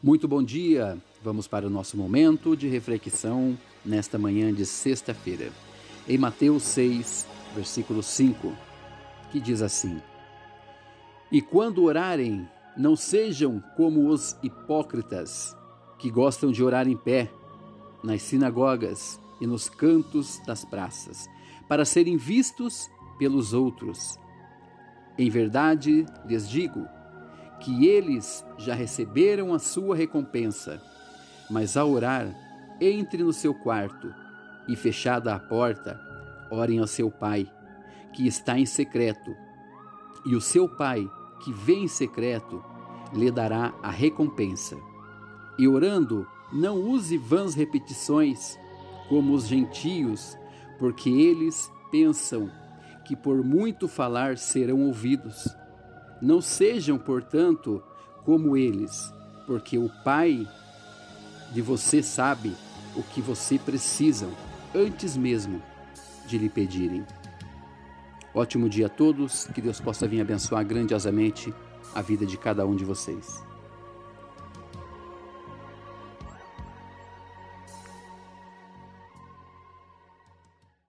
Muito bom dia. Vamos para o nosso momento de reflexão nesta manhã de sexta-feira. Em Mateus 6, versículo 5, que diz assim: E quando orarem, não sejam como os hipócritas, que gostam de orar em pé, nas sinagogas e nos cantos das praças, para serem vistos pelos outros. Em verdade, lhes digo, que eles já receberam a sua recompensa. Mas ao orar, entre no seu quarto e, fechada a porta, orem ao seu Pai, que está em secreto. E o seu Pai, que vê em secreto, lhe dará a recompensa. E orando, não use vãs repetições, como os gentios, porque eles pensam que por muito falar serão ouvidos. Não sejam, portanto, como eles, porque o Pai de você sabe o que você precisam antes mesmo de lhe pedirem. Ótimo dia a todos, que Deus possa vir abençoar grandiosamente a vida de cada um de vocês.